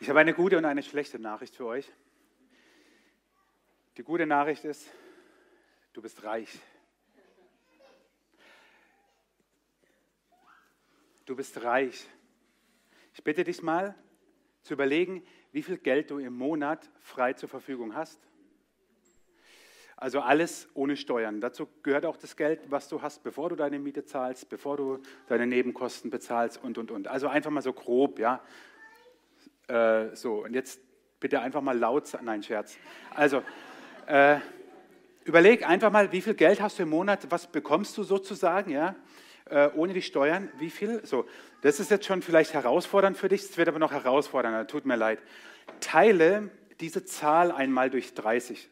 Ich habe eine gute und eine schlechte Nachricht für euch. Die gute Nachricht ist, du bist reich. Du bist reich. Ich bitte dich mal zu überlegen, wie viel Geld du im Monat frei zur Verfügung hast. Also alles ohne Steuern. Dazu gehört auch das Geld, was du hast, bevor du deine Miete zahlst, bevor du deine Nebenkosten bezahlst und, und, und. Also einfach mal so grob, ja. Äh, so, und jetzt bitte einfach mal laut sagen. Nein, Scherz. Also, äh, überleg einfach mal, wie viel Geld hast du im Monat, was bekommst du sozusagen, ja. Äh, ohne die Steuern, wie viel? So, das ist jetzt schon vielleicht herausfordernd für dich, es wird aber noch herausfordernder, tut mir leid. Teile diese Zahl einmal durch 30.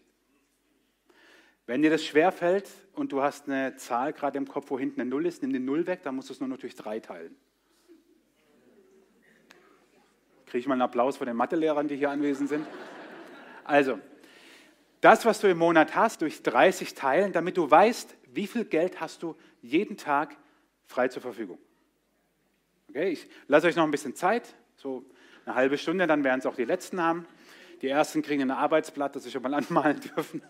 Wenn dir das schwerfällt und du hast eine Zahl gerade im Kopf, wo hinten eine Null ist, nimm die Null weg, dann musst du es nur noch durch drei teilen. Kriege ich mal einen Applaus von den Mathelehrern, die hier anwesend sind? Also, das, was du im Monat hast, durch 30 teilen, damit du weißt, wie viel Geld hast du jeden Tag frei zur Verfügung. Okay, ich lasse euch noch ein bisschen Zeit, so eine halbe Stunde, dann werden es auch die Letzten haben. Die Ersten kriegen ein Arbeitsblatt, das sie schon mal anmalen dürfen.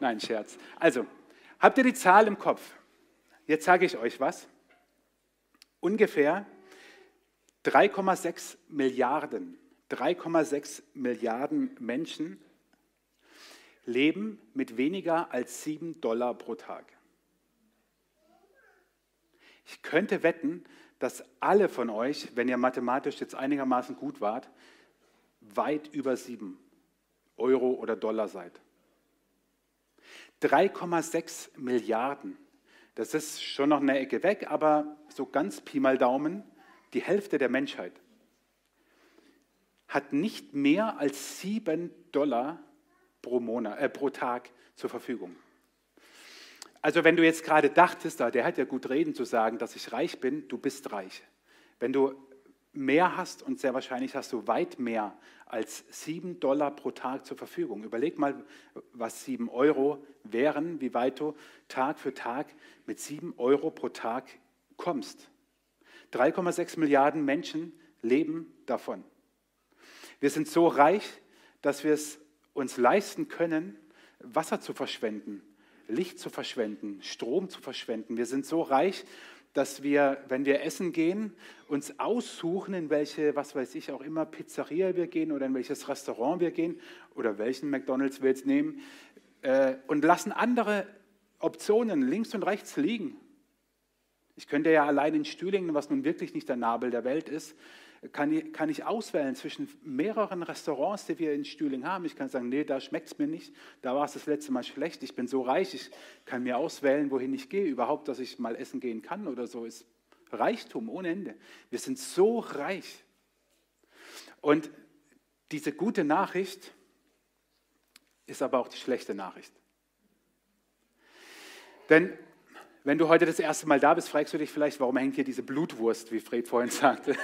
Nein, Scherz. Also, habt ihr die Zahl im Kopf? Jetzt sage ich euch was. Ungefähr 3,6 Milliarden, 3,6 Milliarden Menschen leben mit weniger als 7 Dollar pro Tag. Ich könnte wetten, dass alle von euch, wenn ihr mathematisch jetzt einigermaßen gut wart, weit über 7 Euro oder Dollar seid. 3,6 Milliarden. Das ist schon noch eine Ecke weg, aber so ganz Pi mal Daumen, die Hälfte der Menschheit hat nicht mehr als 7 Dollar pro, Monat, äh, pro Tag zur Verfügung. Also wenn du jetzt gerade dachtest, der hat ja gut reden zu sagen, dass ich reich bin, du bist reich. Wenn du mehr hast und sehr wahrscheinlich hast du weit mehr als sieben Dollar pro Tag zur Verfügung. Überleg mal, was sieben Euro wären, wie weit du Tag für Tag mit sieben Euro pro Tag kommst. 3,6 Milliarden Menschen leben davon. Wir sind so reich, dass wir es uns leisten können, Wasser zu verschwenden, Licht zu verschwenden, Strom zu verschwenden. Wir sind so reich, dass wir, wenn wir essen gehen, uns aussuchen, in welche, was weiß ich, auch immer Pizzeria wir gehen oder in welches Restaurant wir gehen oder welchen McDonald's wir jetzt nehmen äh, und lassen andere Optionen links und rechts liegen. Ich könnte ja allein in Stühlingen, was nun wirklich nicht der Nabel der Welt ist, kann ich, kann ich auswählen zwischen mehreren Restaurants, die wir in Stühling haben. Ich kann sagen, nee, da schmeckt es mir nicht, da war es das letzte Mal schlecht, ich bin so reich, ich kann mir auswählen, wohin ich gehe. Überhaupt, dass ich mal essen gehen kann oder so, ist Reichtum ohne Ende. Wir sind so reich. Und diese gute Nachricht ist aber auch die schlechte Nachricht. Denn wenn du heute das erste Mal da bist, fragst du dich vielleicht, warum hängt hier diese Blutwurst, wie Fred vorhin sagte.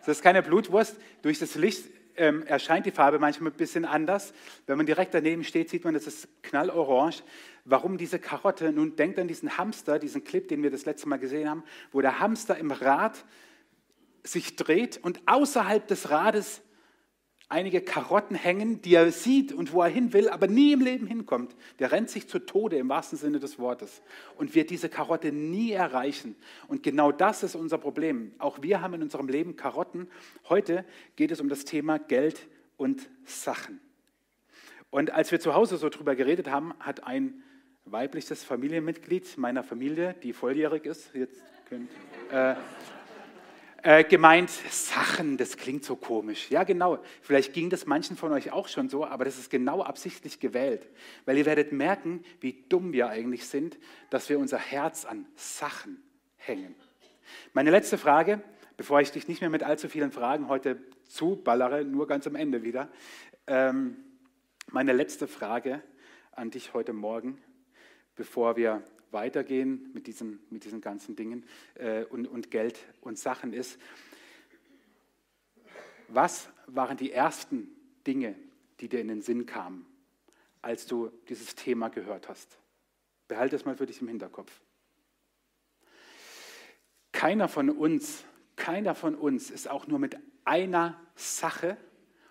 Das ist keine Blutwurst. Durch das Licht ähm, erscheint die Farbe manchmal ein bisschen anders. Wenn man direkt daneben steht, sieht man, das ist knallorange. Warum diese Karotte? Nun denkt an diesen Hamster, diesen Clip, den wir das letzte Mal gesehen haben, wo der Hamster im Rad sich dreht und außerhalb des Rades einige Karotten hängen, die er sieht und wo er hin will, aber nie im Leben hinkommt. Der rennt sich zu Tode im wahrsten Sinne des Wortes und wird diese Karotte nie erreichen. Und genau das ist unser Problem. Auch wir haben in unserem Leben Karotten. Heute geht es um das Thema Geld und Sachen. Und als wir zu Hause so drüber geredet haben, hat ein weibliches Familienmitglied meiner Familie, die volljährig ist, jetzt könnt, äh, äh, gemeint, Sachen, das klingt so komisch. Ja, genau. Vielleicht ging das manchen von euch auch schon so, aber das ist genau absichtlich gewählt. Weil ihr werdet merken, wie dumm wir eigentlich sind, dass wir unser Herz an Sachen hängen. Meine letzte Frage, bevor ich dich nicht mehr mit allzu vielen Fragen heute zuballere, nur ganz am Ende wieder. Ähm, meine letzte Frage an dich heute Morgen, bevor wir weitergehen mit diesen, mit diesen ganzen Dingen äh, und, und Geld und Sachen ist. Was waren die ersten Dinge, die dir in den Sinn kamen, als du dieses Thema gehört hast? Behalte es mal für dich im Hinterkopf. Keiner von uns, keiner von uns ist auch nur mit einer Sache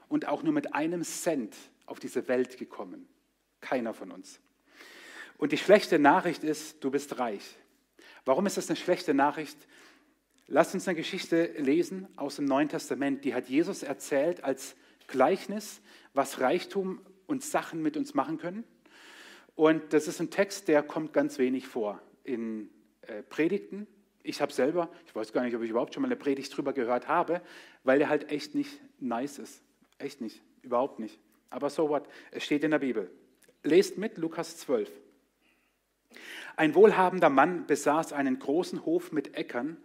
und auch nur mit einem Cent auf diese Welt gekommen. Keiner von uns. Und die schlechte Nachricht ist, du bist reich. Warum ist das eine schlechte Nachricht? Lasst uns eine Geschichte lesen aus dem Neuen Testament. Die hat Jesus erzählt als Gleichnis, was Reichtum und Sachen mit uns machen können. Und das ist ein Text, der kommt ganz wenig vor in äh, Predigten. Ich habe selber, ich weiß gar nicht, ob ich überhaupt schon mal eine Predigt drüber gehört habe, weil der halt echt nicht nice ist. Echt nicht, überhaupt nicht. Aber so what, es steht in der Bibel. Lest mit Lukas 12. Ein wohlhabender Mann besaß einen großen Hof mit Äckern,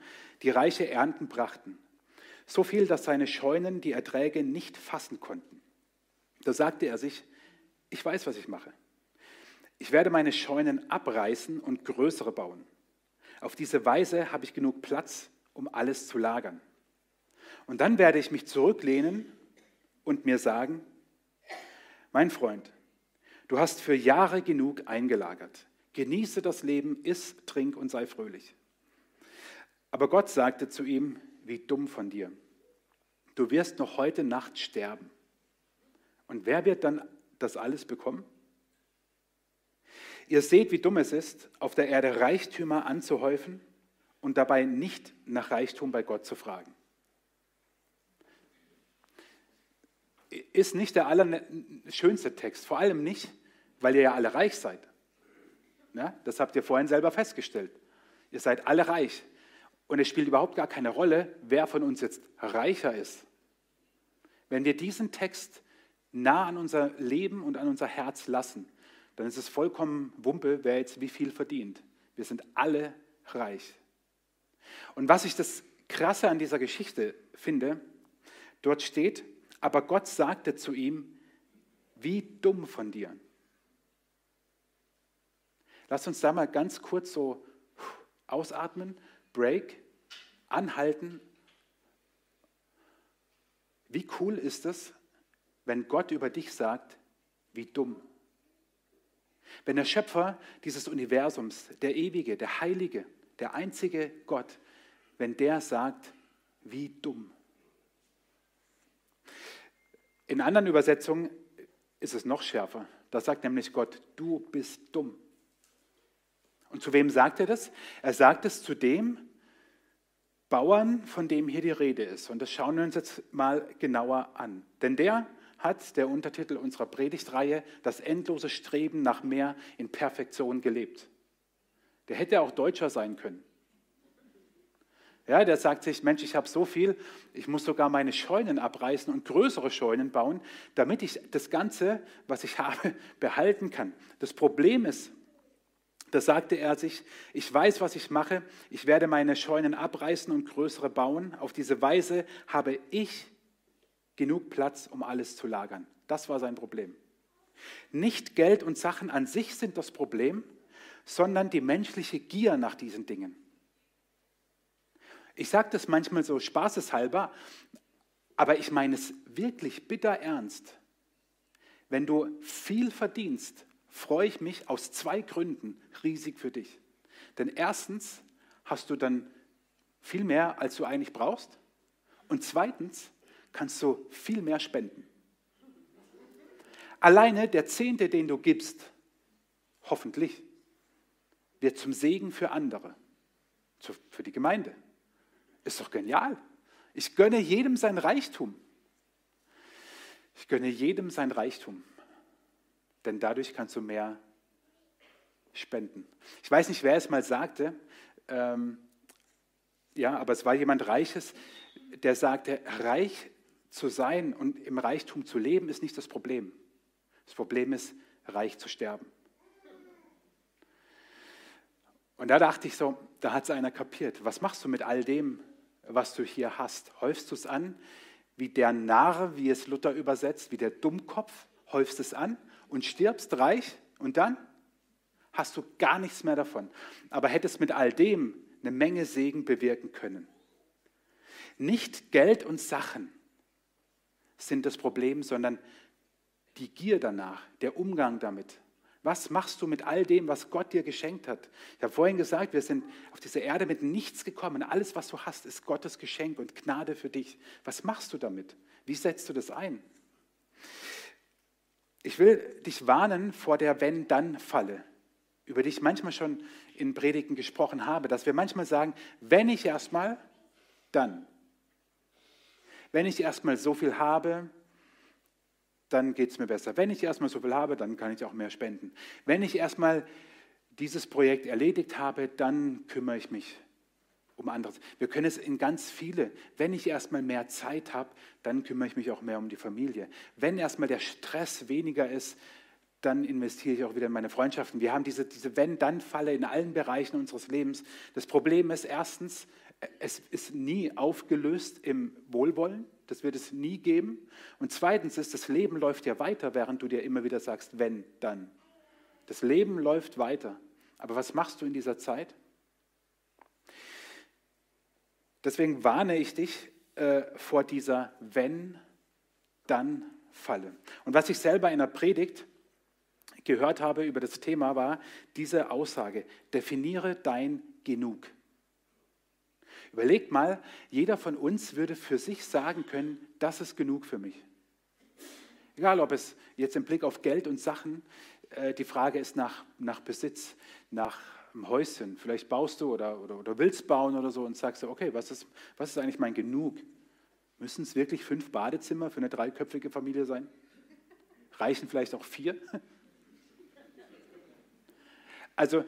die reiche Ernten brachten. So viel, dass seine Scheunen die Erträge nicht fassen konnten. Da sagte er sich, ich weiß, was ich mache. Ich werde meine Scheunen abreißen und größere bauen. Auf diese Weise habe ich genug Platz, um alles zu lagern. Und dann werde ich mich zurücklehnen und mir sagen, mein Freund, du hast für Jahre genug eingelagert. Genieße das Leben, iss, trink und sei fröhlich. Aber Gott sagte zu ihm, wie dumm von dir. Du wirst noch heute Nacht sterben. Und wer wird dann das alles bekommen? Ihr seht, wie dumm es ist, auf der Erde Reichtümer anzuhäufen und dabei nicht nach Reichtum bei Gott zu fragen. Ist nicht der allerschönste Text, vor allem nicht, weil ihr ja alle reich seid. Ja, das habt ihr vorhin selber festgestellt. Ihr seid alle reich. Und es spielt überhaupt gar keine Rolle, wer von uns jetzt reicher ist. Wenn wir diesen Text nah an unser Leben und an unser Herz lassen, dann ist es vollkommen Wumpe, wer jetzt wie viel verdient. Wir sind alle reich. Und was ich das Krasse an dieser Geschichte finde, dort steht, aber Gott sagte zu ihm, wie dumm von dir. Lass uns da mal ganz kurz so ausatmen, break, anhalten. Wie cool ist es, wenn Gott über dich sagt, wie dumm. Wenn der Schöpfer dieses Universums, der ewige, der heilige, der einzige Gott, wenn der sagt, wie dumm. In anderen Übersetzungen ist es noch schärfer. Da sagt nämlich Gott, du bist dumm. Und zu wem sagt er das? Er sagt es zu dem Bauern, von dem hier die Rede ist. Und das schauen wir uns jetzt mal genauer an. Denn der hat der Untertitel unserer Predigtreihe das endlose Streben nach mehr in Perfektion gelebt. Der hätte auch Deutscher sein können. Ja, der sagt sich, Mensch, ich habe so viel, ich muss sogar meine Scheunen abreißen und größere Scheunen bauen, damit ich das Ganze, was ich habe, behalten kann. Das Problem ist, da sagte er sich, ich weiß, was ich mache, ich werde meine Scheunen abreißen und größere bauen. Auf diese Weise habe ich genug Platz, um alles zu lagern. Das war sein Problem. Nicht Geld und Sachen an sich sind das Problem, sondern die menschliche Gier nach diesen Dingen. Ich sage das manchmal so spaßeshalber, aber ich meine es wirklich bitter ernst. Wenn du viel verdienst, freue ich mich aus zwei Gründen riesig für dich. Denn erstens hast du dann viel mehr, als du eigentlich brauchst. Und zweitens kannst du viel mehr spenden. Alleine der Zehnte, den du gibst, hoffentlich, wird zum Segen für andere, für die Gemeinde. Ist doch genial. Ich gönne jedem sein Reichtum. Ich gönne jedem sein Reichtum, denn dadurch kannst du mehr spenden. Ich weiß nicht, wer es mal sagte, ähm, ja, aber es war jemand Reiches, der sagte, reich zu sein und im Reichtum zu leben, ist nicht das Problem. Das Problem ist, reich zu sterben. Und da dachte ich so, da hat es einer kapiert. Was machst du mit all dem, was du hier hast? Häufst du es an wie der Narr, wie es Luther übersetzt, wie der Dummkopf? Häufst es an und stirbst reich und dann hast du gar nichts mehr davon. Aber hättest mit all dem eine Menge Segen bewirken können. Nicht Geld und Sachen sind das Problem, sondern die Gier danach, der Umgang damit, Was machst du mit all dem, was Gott dir geschenkt hat? Ich habe vorhin gesagt, wir sind auf dieser Erde mit nichts gekommen. Alles, was du hast, ist Gottes Geschenk und Gnade für dich. Was machst du damit? Wie setzt du das ein? Ich will dich warnen vor der Wenn-Dann-Falle, über die ich manchmal schon in Predigten gesprochen habe, dass wir manchmal sagen, wenn ich erstmal, dann. Wenn ich erstmal so viel habe, dann geht es mir besser. Wenn ich erstmal so viel habe, dann kann ich auch mehr spenden. Wenn ich erstmal dieses Projekt erledigt habe, dann kümmere ich mich um anderes. Wir können es in ganz viele. Wenn ich erstmal mehr Zeit habe, dann kümmere ich mich auch mehr um die Familie. Wenn erstmal der Stress weniger ist, dann investiere ich auch wieder in meine Freundschaften. Wir haben diese, diese Wenn-Dann-Falle in allen Bereichen unseres Lebens. Das Problem ist erstens, es ist nie aufgelöst im Wohlwollen. Das wird es nie geben. Und zweitens ist, das Leben läuft ja weiter, während du dir immer wieder sagst, wenn, dann. Das Leben läuft weiter. Aber was machst du in dieser Zeit? Deswegen warne ich dich äh, vor dieser wenn, dann Falle. Und was ich selber in der Predigt gehört habe über das Thema war diese Aussage, definiere dein Genug. Überlegt mal, jeder von uns würde für sich sagen können, das ist genug für mich. Egal, ob es jetzt im Blick auf Geld und Sachen, äh, die Frage ist nach, nach Besitz, nach einem Häuschen. Vielleicht baust du oder, oder, oder willst bauen oder so und sagst du, okay, was ist, was ist eigentlich mein Genug? Müssen es wirklich fünf Badezimmer für eine dreiköpfige Familie sein? Reichen vielleicht auch vier? Also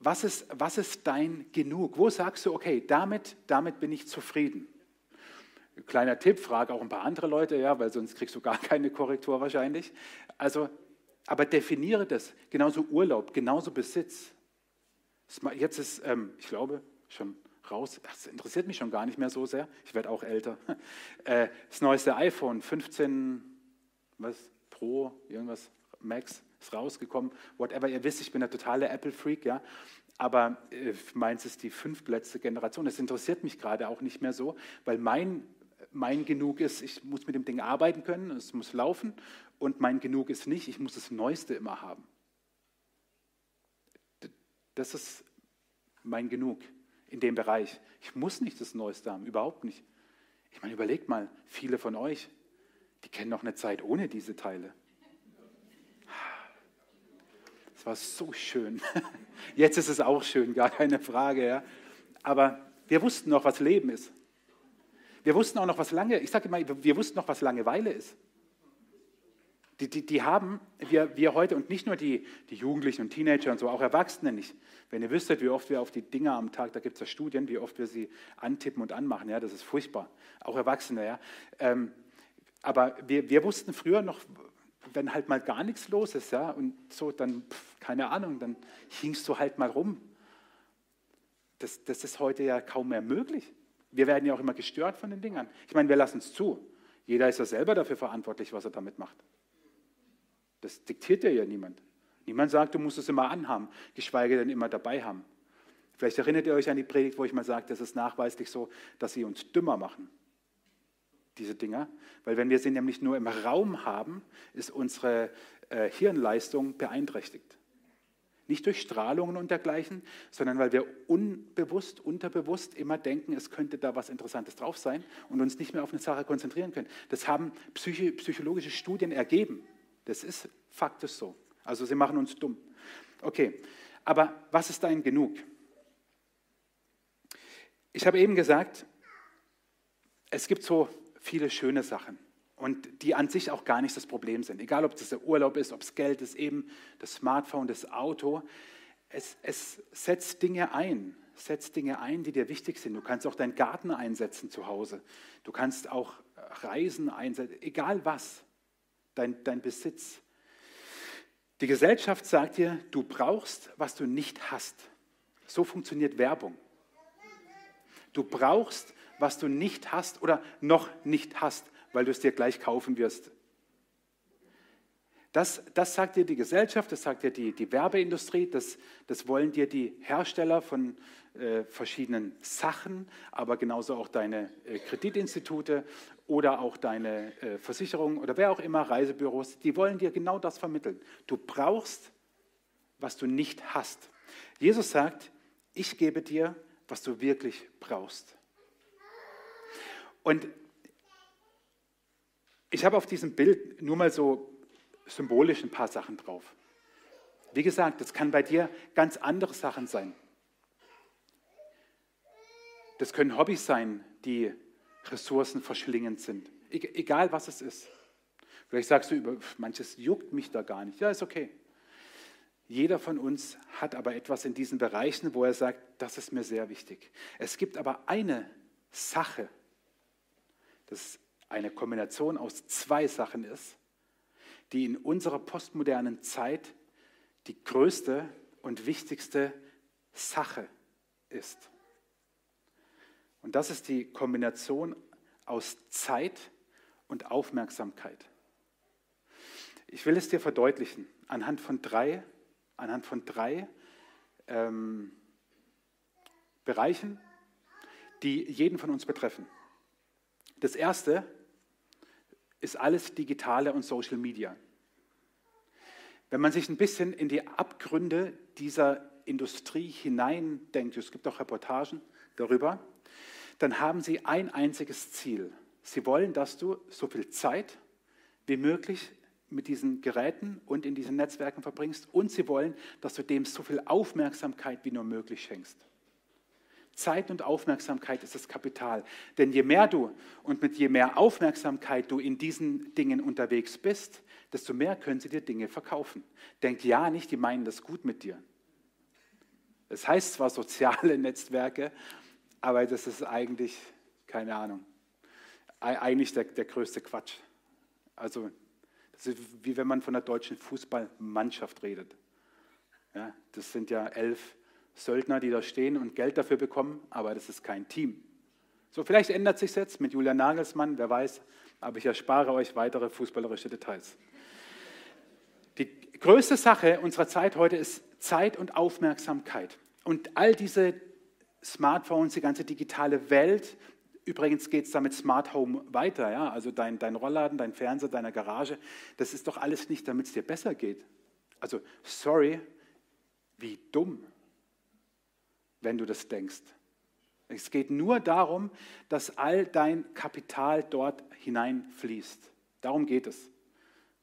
was ist, was ist dein Genug? Wo sagst du, okay, damit, damit bin ich zufrieden? Kleiner Tipp, frage auch ein paar andere Leute, ja, weil sonst kriegst du gar keine Korrektur wahrscheinlich. Also, aber definiere das. Genauso Urlaub, genauso Besitz. Jetzt ist, ähm, ich glaube, schon raus. Das interessiert mich schon gar nicht mehr so sehr. Ich werde auch älter. Äh, das neueste iPhone 15, was Pro, irgendwas Max ist rausgekommen, whatever. Ihr wisst, ich bin der totale Apple-Freak, ja. Aber äh, meins ist die fünftletzte Generation. Das interessiert mich gerade auch nicht mehr so, weil mein, mein Genug ist, ich muss mit dem Ding arbeiten können, es muss laufen. Und mein Genug ist nicht, ich muss das Neueste immer haben. Das ist mein Genug in dem Bereich. Ich muss nicht das Neueste haben, überhaupt nicht. Ich meine, überlegt mal, viele von euch, die kennen noch eine Zeit ohne diese Teile. Es war so schön. Jetzt ist es auch schön, gar keine Frage. Ja. Aber wir wussten noch, was Leben ist. Wir wussten auch noch, was lange, ich sage immer, wir wussten noch, was Langeweile ist. Die, die, die haben wir, wir heute, und nicht nur die, die Jugendlichen und Teenager und so, auch Erwachsene nicht. Wenn ihr wüsstet, wie oft wir auf die Dinger am Tag, da gibt es ja Studien, wie oft wir sie antippen und anmachen, ja, das ist furchtbar. Auch Erwachsene, ja. Ähm, aber wir, wir wussten früher noch, wenn halt mal gar nichts los ist, ja, und so, dann, pff, keine Ahnung, dann hingst du halt mal rum. Das, das ist heute ja kaum mehr möglich. Wir werden ja auch immer gestört von den Dingern. Ich meine, wir lassen es zu. Jeder ist ja selber dafür verantwortlich, was er damit macht. Das diktiert dir ja niemand. Niemand sagt, du musst es immer anhaben, geschweige denn immer dabei haben. Vielleicht erinnert ihr euch an die Predigt, wo ich mal sagte, es ist nachweislich so, dass sie uns dümmer machen diese Dinger, weil wenn wir sie nämlich nur im Raum haben, ist unsere äh, Hirnleistung beeinträchtigt. Nicht durch Strahlungen und dergleichen, sondern weil wir unbewusst, unterbewusst immer denken, es könnte da was Interessantes drauf sein und uns nicht mehr auf eine Sache konzentrieren können. Das haben psychologische Studien ergeben. Das ist faktisch so. Also sie machen uns dumm. Okay, aber was ist dein Genug? Ich habe eben gesagt, es gibt so viele schöne Sachen und die an sich auch gar nicht das Problem sind. Egal, ob das der Urlaub ist, ob es Geld ist, eben das Smartphone, das Auto. Es, es setzt Dinge ein, setzt Dinge ein, die dir wichtig sind. Du kannst auch deinen Garten einsetzen zu Hause. Du kannst auch Reisen einsetzen, egal was, dein, dein Besitz. Die Gesellschaft sagt dir, du brauchst, was du nicht hast. So funktioniert Werbung. Du brauchst, was du nicht hast oder noch nicht hast, weil du es dir gleich kaufen wirst. Das, das sagt dir die Gesellschaft, das sagt dir die, die Werbeindustrie, das, das wollen dir die Hersteller von äh, verschiedenen Sachen, aber genauso auch deine äh, Kreditinstitute oder auch deine äh, Versicherungen oder wer auch immer, Reisebüros, die wollen dir genau das vermitteln. Du brauchst, was du nicht hast. Jesus sagt, ich gebe dir, was du wirklich brauchst. Und ich habe auf diesem Bild nur mal so symbolisch ein paar Sachen drauf. Wie gesagt, das kann bei dir ganz andere Sachen sein. Das können Hobbys sein, die ressourcenverschlingend sind. Egal was es ist. Vielleicht sagst du, über manches juckt mich da gar nicht. Ja, ist okay. Jeder von uns hat aber etwas in diesen Bereichen, wo er sagt, das ist mir sehr wichtig. Es gibt aber eine Sache, das eine Kombination aus zwei Sachen ist, die in unserer postmodernen Zeit die größte und wichtigste Sache ist. Und das ist die Kombination aus Zeit und Aufmerksamkeit. Ich will es dir verdeutlichen anhand von drei, anhand von drei ähm, Bereichen, die jeden von uns betreffen. Das erste ist alles Digitale und Social Media. Wenn man sich ein bisschen in die Abgründe dieser Industrie hineindenkt, es gibt auch Reportagen darüber, dann haben sie ein einziges Ziel. Sie wollen, dass du so viel Zeit wie möglich mit diesen Geräten und in diesen Netzwerken verbringst und sie wollen, dass du dem so viel Aufmerksamkeit wie nur möglich schenkst. Zeit und Aufmerksamkeit ist das Kapital. Denn je mehr du und mit je mehr Aufmerksamkeit du in diesen Dingen unterwegs bist, desto mehr können sie dir Dinge verkaufen. Denk ja nicht, die meinen das gut mit dir. Es das heißt zwar soziale Netzwerke, aber das ist eigentlich, keine Ahnung, eigentlich der, der größte Quatsch. Also, das ist wie wenn man von der deutschen Fußballmannschaft redet. Ja, das sind ja elf Söldner, die da stehen und Geld dafür bekommen, aber das ist kein Team. So, vielleicht ändert sich jetzt mit Julian Nagelsmann, wer weiß, aber ich erspare euch weitere fußballerische Details. Die größte Sache unserer Zeit heute ist Zeit und Aufmerksamkeit. Und all diese Smartphones, die ganze digitale Welt. Übrigens geht es da mit Smart Home weiter, ja? also dein, dein Rollladen, dein Fernseher, deine Garage. Das ist doch alles nicht, damit es dir besser geht. Also, sorry, wie dumm, wenn du das denkst. Es geht nur darum, dass all dein Kapital dort hineinfließt. Darum geht es.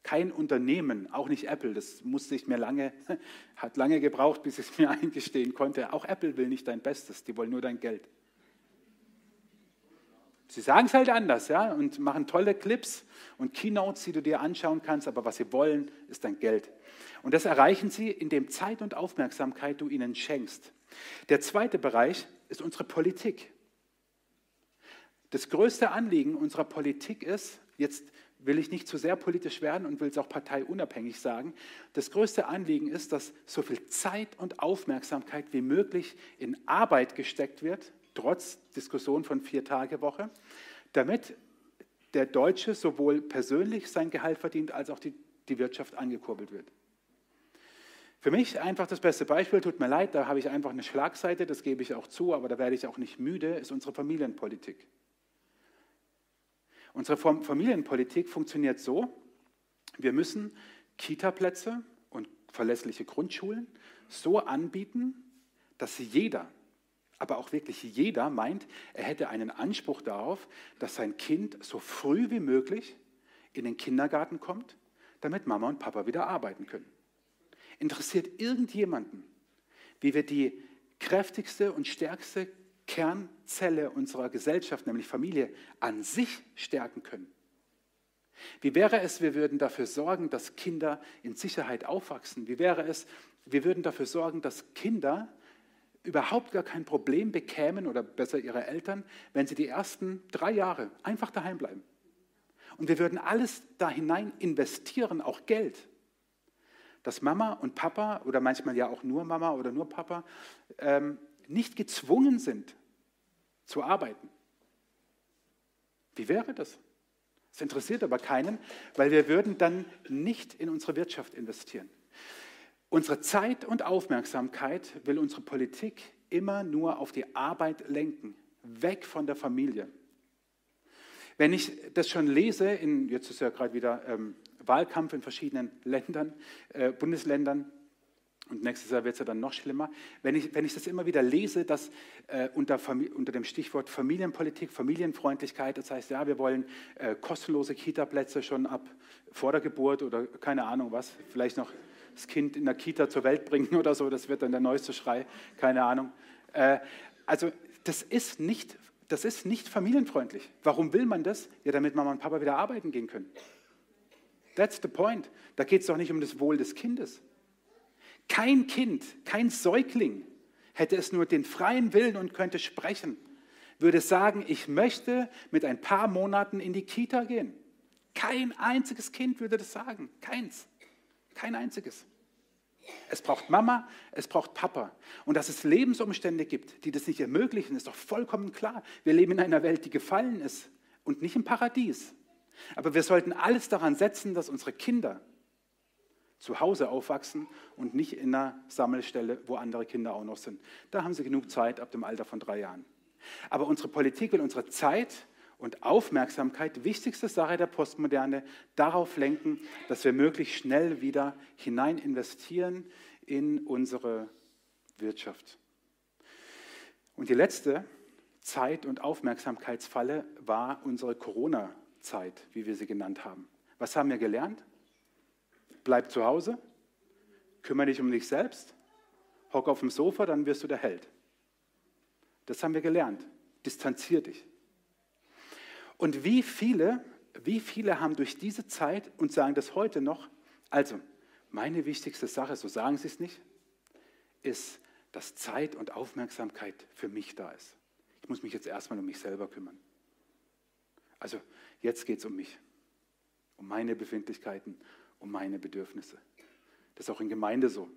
Kein Unternehmen, auch nicht Apple, das musste ich mir lange, hat lange gebraucht, bis ich es mir eingestehen konnte. Auch Apple will nicht dein Bestes, die wollen nur dein Geld. Sie sagen es halt anders, ja, und machen tolle Clips und Keynotes, die du dir anschauen kannst, aber was sie wollen, ist dein Geld. Und das erreichen sie, indem Zeit und Aufmerksamkeit du ihnen schenkst. Der zweite Bereich ist unsere Politik. Das größte Anliegen unserer Politik ist, jetzt will ich nicht zu sehr politisch werden und will es auch parteiunabhängig sagen. Das größte Anliegen ist, dass so viel Zeit und Aufmerksamkeit wie möglich in Arbeit gesteckt wird, trotz Diskussion von Vier-Tage-Woche, damit der Deutsche sowohl persönlich sein Gehalt verdient, als auch die, die Wirtschaft angekurbelt wird. Für mich einfach das beste Beispiel, tut mir leid, da habe ich einfach eine Schlagseite, das gebe ich auch zu, aber da werde ich auch nicht müde, ist unsere Familienpolitik. Unsere Familienpolitik funktioniert so, wir müssen Kitaplätze und verlässliche Grundschulen so anbieten, dass jeder, aber auch wirklich jeder meint, er hätte einen Anspruch darauf, dass sein Kind so früh wie möglich in den Kindergarten kommt, damit Mama und Papa wieder arbeiten können. Interessiert irgendjemanden, wie wir die kräftigste und stärkste Kernzelle unserer Gesellschaft, nämlich Familie, an sich stärken können. Wie wäre es, wir würden dafür sorgen, dass Kinder in Sicherheit aufwachsen? Wie wäre es, wir würden dafür sorgen, dass Kinder überhaupt gar kein Problem bekämen oder besser ihre Eltern, wenn sie die ersten drei Jahre einfach daheim bleiben? Und wir würden alles da hinein investieren, auch Geld, dass Mama und Papa oder manchmal ja auch nur Mama oder nur Papa ähm, nicht gezwungen sind, zu arbeiten. Wie wäre das? Das interessiert aber keinen, weil wir würden dann nicht in unsere Wirtschaft investieren. Unsere Zeit und Aufmerksamkeit will unsere Politik immer nur auf die Arbeit lenken, weg von der Familie. Wenn ich das schon lese, in, jetzt ist ja gerade wieder ähm, Wahlkampf in verschiedenen Ländern, äh, Bundesländern, Und nächstes Jahr wird es ja dann noch schlimmer. Wenn ich, wenn ich das immer wieder lese, dass äh, unter, unter, dem Stichwort Familienpolitik, Familienfreundlichkeit, das heißt, ja, wir wollen äh, kostenlose Kita-Plätze schon ab vor der Geburt oder keine Ahnung was, vielleicht noch das Kind in der Kita zur Welt bringen oder so, das wird dann der neueste Schrei, keine Ahnung. Äh, also das ist, nicht, das ist nicht familienfreundlich. Warum will man das? Ja, damit Mama und Papa wieder arbeiten gehen können. That's the point. Da geht es doch nicht um das Wohl des Kindes. Kein Kind, kein Säugling hätte es nur den freien Willen und könnte sprechen, würde sagen, ich möchte mit ein paar Monaten in die Kita gehen. Kein einziges Kind würde das sagen. Keins. Kein einziges. Es braucht Mama, es braucht Papa. Und dass es Lebensumstände gibt, die das nicht ermöglichen, ist doch vollkommen klar. Wir leben in einer Welt, die gefallen ist und nicht im Paradies. Aber wir sollten alles daran setzen, dass unsere Kinder zu Hause aufwachsen und nicht in einer Sammelstelle, wo andere Kinder auch noch sind. Da haben sie genug Zeit ab dem Alter von drei Jahren. Aber unsere Politik will unsere Zeit und Aufmerksamkeit, wichtigste Sache der Postmoderne, darauf lenken, dass wir möglichst schnell wieder hinein investieren in unsere Wirtschaft. Und die letzte Zeit- und Aufmerksamkeitsfalle war unsere Corona-Zeit, wie wir sie genannt haben. Was haben wir gelernt? Bleib zu Hause, kümmere dich um dich selbst, hock auf dem Sofa, dann wirst du der Held. Das haben wir gelernt. Distanzier dich. Und wie viele, wie viele haben durch diese Zeit und sagen das heute noch, also meine wichtigste Sache, so sagen sie es nicht, ist, dass Zeit und Aufmerksamkeit für mich da ist. Ich muss mich jetzt erstmal um mich selber kümmern. Also jetzt geht es um mich, um meine Befindlichkeiten, um meine Bedürfnisse. Das ist auch in Gemeinde so.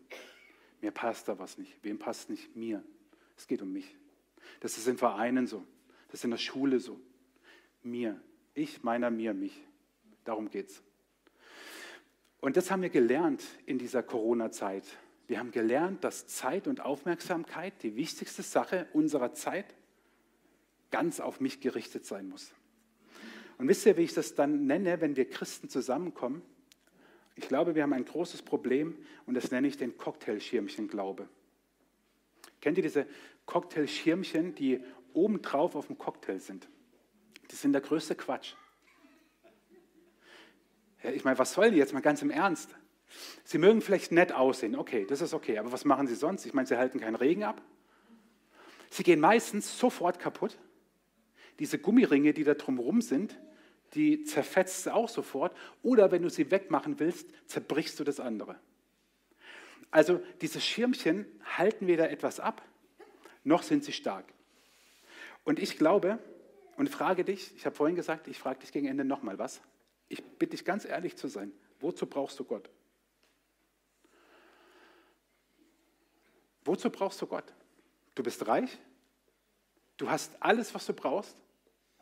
Mir passt da was nicht. Wem passt nicht? Mir. Es geht um mich. Das ist in Vereinen so. Das ist in der Schule so. Mir. Ich, meiner, mir, mich. Darum geht's. Und das haben wir gelernt in dieser Corona-Zeit. Wir haben gelernt, dass Zeit und Aufmerksamkeit, die wichtigste Sache unserer Zeit, ganz auf mich gerichtet sein muss. Und wisst ihr, wie ich das dann nenne, wenn wir Christen zusammenkommen? Ich glaube, wir haben ein großes Problem und das nenne ich den Cocktailschirmchen-Glaube. Kennt ihr diese Cocktailschirmchen, die obendrauf auf dem Cocktail sind? Die sind der größte Quatsch. Ich meine, was sollen die jetzt mal ganz im Ernst? Sie mögen vielleicht nett aussehen, okay, das ist okay, aber was machen sie sonst? Ich meine, sie halten keinen Regen ab. Sie gehen meistens sofort kaputt. Diese Gummiringe, die da drumherum sind, die zerfetzt auch sofort. Oder wenn du sie wegmachen willst, zerbrichst du das andere. Also diese Schirmchen halten weder etwas ab, noch sind sie stark. Und ich glaube und frage dich, ich habe vorhin gesagt, ich frage dich gegen Ende nochmal was. Ich bitte dich ganz ehrlich zu sein. Wozu brauchst du Gott? Wozu brauchst du Gott? Du bist reich, du hast alles, was du brauchst.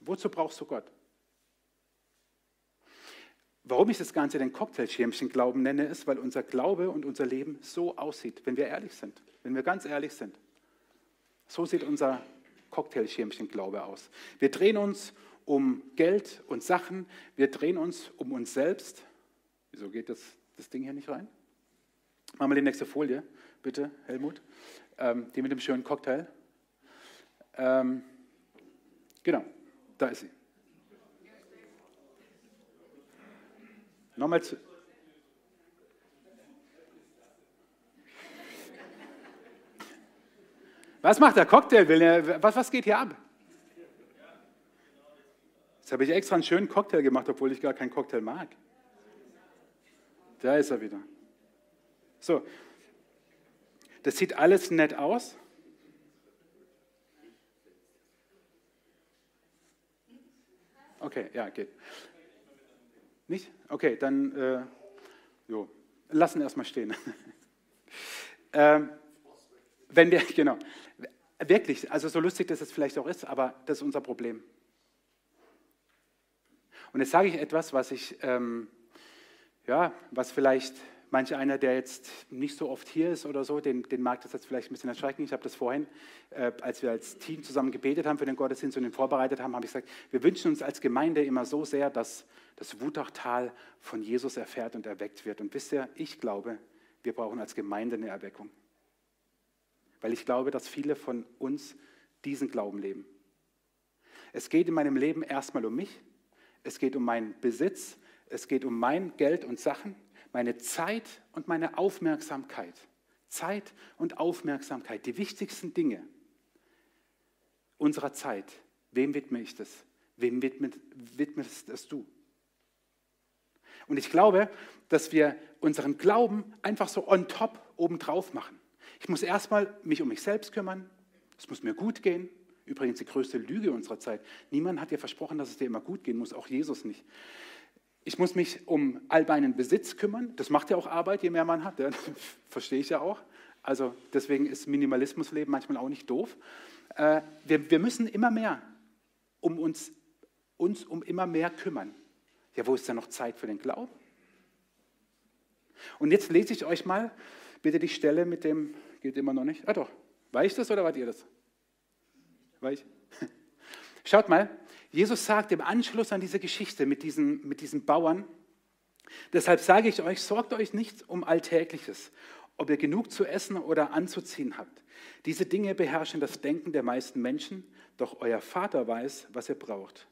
Wozu brauchst du Gott? Warum ich das Ganze den Cocktailschirmchen-Glauben nenne, ist, weil unser Glaube und unser Leben so aussieht, wenn wir ehrlich sind, wenn wir ganz ehrlich sind. So sieht unser Cocktailschirmchen-Glaube aus. Wir drehen uns um Geld und Sachen, wir drehen uns um uns selbst. Wieso geht das, das Ding hier nicht rein? Machen wir die nächste Folie, bitte, Helmut. Ähm, die mit dem schönen Cocktail. Ähm, genau, da ist sie. Nochmal zu. Was macht der Cocktail? Was, was geht hier ab? Jetzt habe ich extra einen schönen Cocktail gemacht, obwohl ich gar keinen Cocktail mag. Da ist er wieder. So, das sieht alles nett aus. Okay, ja, geht. Nicht? Okay, dann äh, jo, lassen erstmal stehen. ähm, wenn wir, genau, wirklich, also so lustig das jetzt vielleicht auch ist, aber das ist unser Problem. Und jetzt sage ich etwas, was ich, ähm, ja, was vielleicht manch einer, der jetzt nicht so oft hier ist oder so, den, den mag das jetzt vielleicht ein bisschen erschrecken. Ich habe das vorhin, äh, als wir als Team zusammen gebetet haben für den Gottesdienst und ihn vorbereitet haben, habe ich gesagt, wir wünschen uns als Gemeinde immer so sehr, dass das Wutachtal von Jesus erfährt und erweckt wird. Und wisst ihr, ich glaube, wir brauchen als Gemeinde eine Erweckung. Weil ich glaube, dass viele von uns diesen Glauben leben. Es geht in meinem Leben erstmal um mich, es geht um meinen Besitz, es geht um mein Geld und Sachen, meine Zeit und meine Aufmerksamkeit. Zeit und Aufmerksamkeit, die wichtigsten Dinge unserer Zeit. Wem widme ich das? Wem widmest es du? Und ich glaube, dass wir unseren Glauben einfach so on top obendrauf machen. Ich muss erstmal mich um mich selbst kümmern. Es muss mir gut gehen. Übrigens die größte Lüge unserer Zeit. Niemand hat dir versprochen, dass es dir immer gut gehen muss, auch Jesus nicht. Ich muss mich um all meinen Besitz kümmern. Das macht ja auch Arbeit, je mehr man hat. Verstehe ich ja auch. Also deswegen ist Minimalismusleben manchmal auch nicht doof. Äh, wir, wir müssen immer mehr um uns, uns um immer mehr kümmern. Ja, wo ist denn noch Zeit für den Glauben? Und jetzt lese ich euch mal bitte die Stelle mit dem, geht immer noch nicht. Ah doch, war ich das oder wart ihr das? War ich? Schaut mal, Jesus sagt im Anschluss an diese Geschichte mit diesen, mit diesen Bauern, deshalb sage ich euch, sorgt euch nicht um Alltägliches, ob ihr genug zu essen oder anzuziehen habt. Diese Dinge beherrschen das Denken der meisten Menschen, doch euer Vater weiß, was ihr braucht.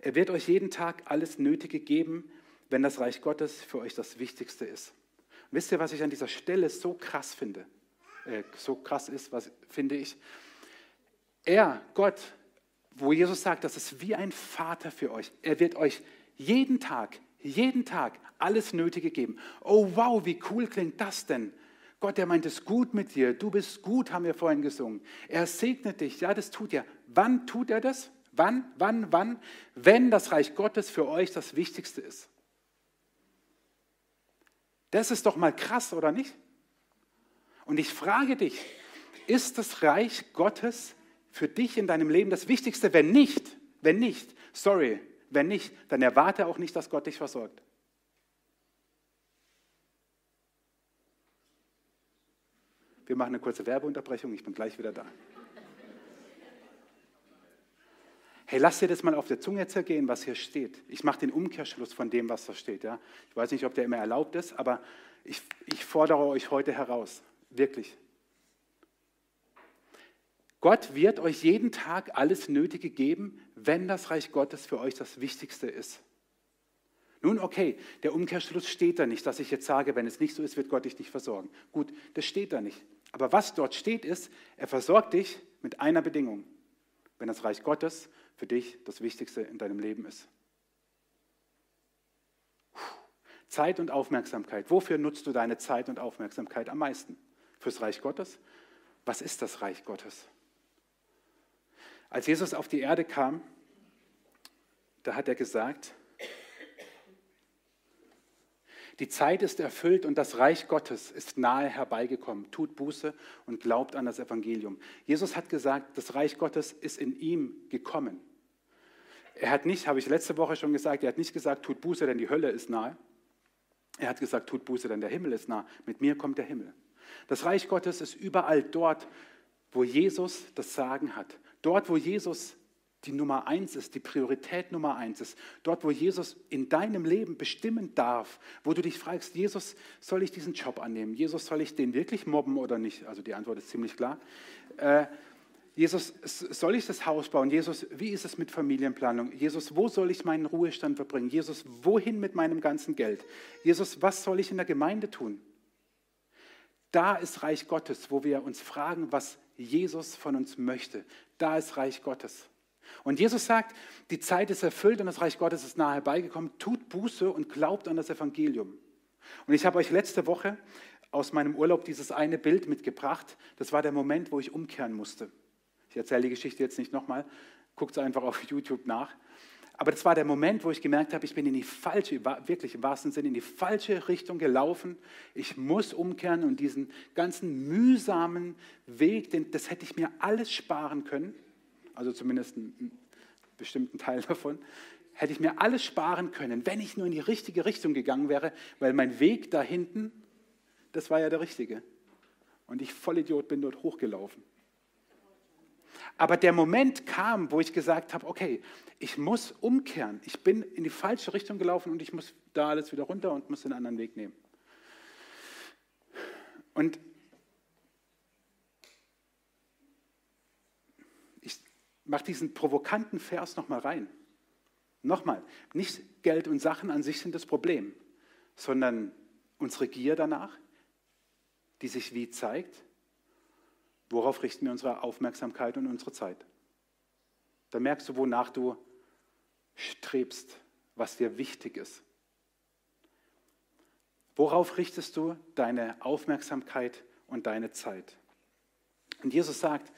Er wird euch jeden Tag alles Nötige geben, wenn das Reich Gottes für euch das Wichtigste ist. Und wisst ihr, was ich an dieser Stelle so krass finde? Äh, so krass ist, was finde ich? Er, Gott, wo Jesus sagt, das ist wie ein Vater für euch. Er wird euch jeden Tag, jeden Tag alles Nötige geben. Oh wow, wie cool klingt das denn? Gott, der meint es gut mit dir. Du bist gut, haben wir vorhin gesungen. Er segnet dich. Ja, das tut er. Wann tut er das? Wann, wann, wann? Wenn das Reich Gottes für euch das Wichtigste ist. Das ist doch mal krass, oder nicht? Und ich frage dich, ist das Reich Gottes für dich in deinem Leben das Wichtigste? Wenn nicht, wenn nicht, sorry, wenn nicht, dann erwarte auch nicht, dass Gott dich versorgt. Wir machen eine kurze Werbeunterbrechung, ich bin gleich wieder da. Hey, lass dir das mal auf der Zunge zergehen, was hier steht. Ich mache den Umkehrschluss von dem, was da steht. Ja? Ich weiß nicht, ob der immer erlaubt ist, aber ich, ich fordere euch heute heraus. Wirklich. Gott wird euch jeden Tag alles Nötige geben, wenn das Reich Gottes für euch das Wichtigste ist. Nun, okay, der Umkehrschluss steht da nicht, dass ich jetzt sage, wenn es nicht so ist, wird Gott dich nicht versorgen. Gut, das steht da nicht. Aber was dort steht, ist, er versorgt dich mit einer Bedingung, wenn das Reich Gottes für dich das Wichtigste in deinem Leben ist. Zeit und Aufmerksamkeit. Wofür nutzt du deine Zeit und Aufmerksamkeit am meisten? Fürs Reich Gottes? Was ist das Reich Gottes? Als Jesus auf die Erde kam, da hat er gesagt, die Zeit ist erfüllt und das Reich Gottes ist nahe herbeigekommen. Tut Buße und glaubt an das Evangelium. Jesus hat gesagt, das Reich Gottes ist in ihm gekommen. Er hat nicht, habe ich letzte Woche schon gesagt, er hat nicht gesagt, tut Buße, denn die Hölle ist nahe. Er hat gesagt, tut Buße, denn der Himmel ist nah. Mit mir kommt der Himmel. Das Reich Gottes ist überall dort, wo Jesus das Sagen hat. Dort, wo Jesus die Nummer eins ist, die Priorität Nummer eins ist. Dort, wo Jesus in deinem Leben bestimmen darf, wo du dich fragst, Jesus, soll ich diesen Job annehmen? Jesus, soll ich den wirklich mobben oder nicht? Also die Antwort ist ziemlich klar. Äh, Jesus, soll ich das Haus bauen? Jesus, wie ist es mit Familienplanung? Jesus, wo soll ich meinen Ruhestand verbringen? Jesus, wohin mit meinem ganzen Geld? Jesus, was soll ich in der Gemeinde tun? Da ist Reich Gottes, wo wir uns fragen, was Jesus von uns möchte. Da ist Reich Gottes. Und Jesus sagt, die Zeit ist erfüllt und das Reich Gottes ist nahe herbeigekommen. Tut Buße und glaubt an das Evangelium. Und ich habe euch letzte Woche aus meinem Urlaub dieses eine Bild mitgebracht. Das war der Moment, wo ich umkehren musste. Ich erzähle die Geschichte jetzt nicht nochmal. Guckt es einfach auf YouTube nach. Aber das war der Moment, wo ich gemerkt habe, ich bin in die falsche, wirklich im wahrsten Sinne, in die falsche Richtung gelaufen. Ich muss umkehren und diesen ganzen mühsamen Weg, das hätte ich mir alles sparen können also zumindest einen bestimmten Teil davon, hätte ich mir alles sparen können, wenn ich nur in die richtige Richtung gegangen wäre, weil mein Weg da hinten, das war ja der richtige. Und ich Vollidiot bin dort hochgelaufen. Aber der Moment kam, wo ich gesagt habe, okay, ich muss umkehren. Ich bin in die falsche Richtung gelaufen und ich muss da alles wieder runter und muss den anderen Weg nehmen. Und ich mache diesen provokanten Vers nochmal rein. Nochmal, nicht Geld und Sachen an sich sind das Problem, sondern unsere Gier danach, die sich wie zeigt, worauf richten wir unsere Aufmerksamkeit und unsere Zeit. Da merkst du, wonach du strebst, was dir wichtig ist. Worauf richtest du deine Aufmerksamkeit und deine Zeit? Und Jesus sagt,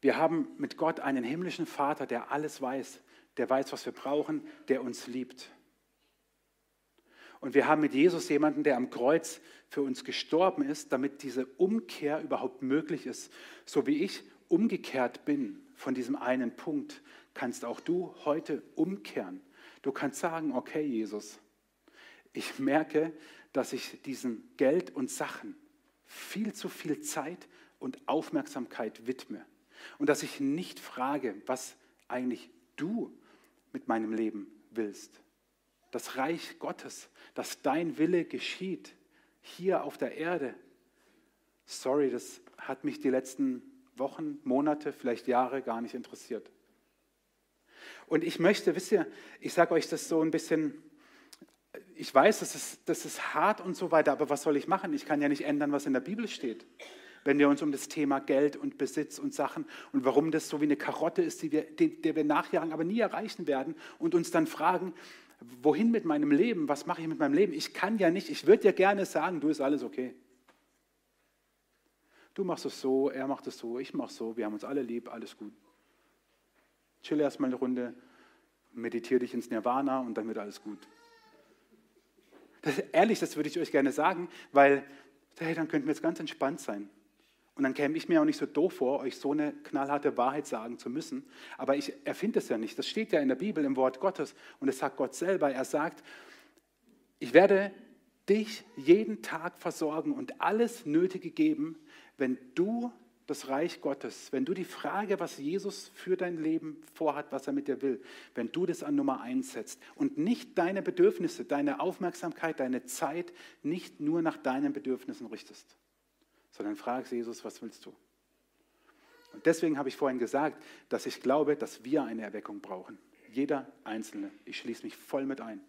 wir haben mit Gott einen himmlischen Vater, der alles weiß, der weiß, was wir brauchen, der uns liebt. Und wir haben mit Jesus jemanden, der am Kreuz für uns gestorben ist, damit diese Umkehr überhaupt möglich ist. So wie ich umgekehrt bin von diesem einen Punkt, kannst auch du heute umkehren. Du kannst sagen, okay Jesus, ich merke, dass ich diesen Geld und Sachen viel zu viel Zeit und Aufmerksamkeit widme. Und dass ich nicht frage, was eigentlich du mit meinem Leben willst. Das Reich Gottes, dass dein Wille geschieht, hier auf der Erde. Sorry, das hat mich die letzten Wochen, Monate, vielleicht Jahre gar nicht interessiert. Und ich möchte, wisst ihr, ich sage euch das so ein bisschen ich weiß, das ist, das ist hart und so weiter, aber was soll ich machen? Ich kann ja nicht ändern, was in der Bibel steht. Wenn wir uns um das Thema Geld und Besitz und Sachen und warum das so wie eine Karotte ist, die wir, die, der wir nachjagen, aber nie erreichen werden und uns dann fragen, wohin mit meinem Leben? Was mache ich mit meinem Leben? Ich kann ja nicht, ich würde ja gerne sagen, du ist alles okay. Du machst es so, er macht es so, ich mache es so, wir haben uns alle lieb, alles gut. Chill erstmal eine Runde, meditiere dich ins Nirvana und dann wird alles gut. Das, ehrlich, das würde ich euch gerne sagen, weil hey, dann könnten wir jetzt ganz entspannt sein. Und dann käme ich mir auch nicht so doof vor, euch so eine knallharte Wahrheit sagen zu müssen. Aber ich erfinde es ja nicht. Das steht ja in der Bibel, im Wort Gottes. Und es sagt Gott selber. Er sagt, ich werde dich jeden Tag versorgen und alles Nötige geben, wenn du das Reich Gottes, wenn du die Frage, was Jesus für dein Leben vorhat, was er mit dir will, wenn du das an Nummer eins setzt und nicht deine Bedürfnisse, deine Aufmerksamkeit, deine Zeit nicht nur nach deinen Bedürfnissen richtest, sondern fragst Jesus, was willst du? Und deswegen habe ich vorhin gesagt, dass ich glaube, dass wir eine Erweckung brauchen. Jeder Einzelne. Ich schließe mich voll mit ein.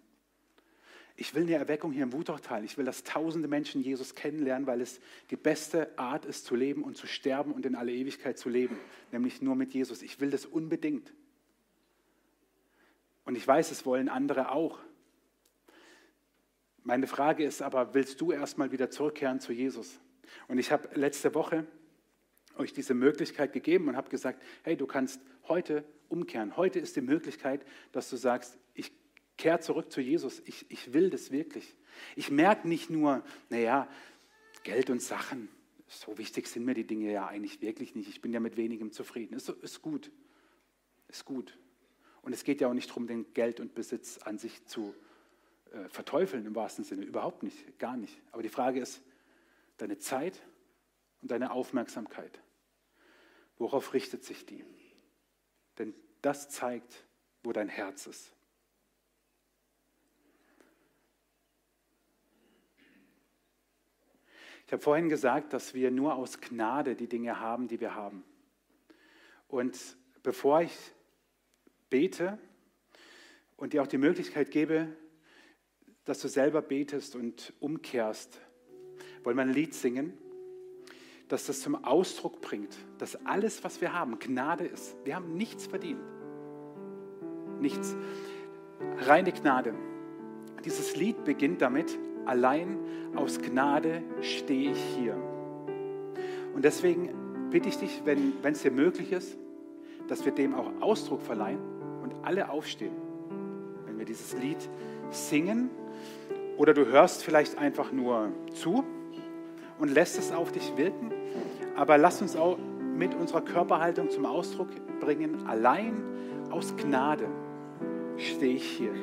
Ich will eine Erweckung hier im Wutachtal. Ich will, dass tausende Menschen Jesus kennenlernen, weil es die beste Art ist zu leben und zu sterben und in alle Ewigkeit zu leben, nämlich nur mit Jesus. Ich will das unbedingt. Und ich weiß, es wollen andere auch. Meine Frage ist aber, willst du erstmal wieder zurückkehren zu Jesus? Und ich habe letzte Woche euch diese Möglichkeit gegeben und habe gesagt, hey, du kannst heute umkehren. Heute ist die Möglichkeit, dass du sagst, ich Kehr zurück zu Jesus. Ich, ich will das wirklich. Ich merke nicht nur, naja, Geld und Sachen, so wichtig sind mir die Dinge ja eigentlich wirklich nicht. Ich bin ja mit wenigem zufrieden. Ist, ist gut. Ist gut. Und es geht ja auch nicht darum, den Geld und Besitz an sich zu äh, verteufeln im wahrsten Sinne. Überhaupt nicht, gar nicht. Aber die Frage ist, deine Zeit und deine Aufmerksamkeit, worauf richtet sich die? Denn das zeigt, wo dein Herz ist. Ich habe vorhin gesagt, dass wir nur aus Gnade die Dinge haben, die wir haben. Und bevor ich bete und dir auch die Möglichkeit gebe, dass du selber betest und umkehrst, wollen wir ein Lied singen, dass das zum Ausdruck bringt, dass alles, was wir haben, Gnade ist. Wir haben nichts verdient. Nichts. Reine Gnade. Dieses Lied beginnt damit, allein aus Gnade stehe ich hier. Und deswegen bitte ich dich, wenn es dir möglich ist, dass wir dem auch Ausdruck verleihen und alle aufstehen, wenn wir dieses Lied singen. Oder du hörst vielleicht einfach nur zu und lässt es auf dich wirken. Aber lass uns auch mit unserer Körperhaltung zum Ausdruck bringen, allein aus Gnade stehe ich hier.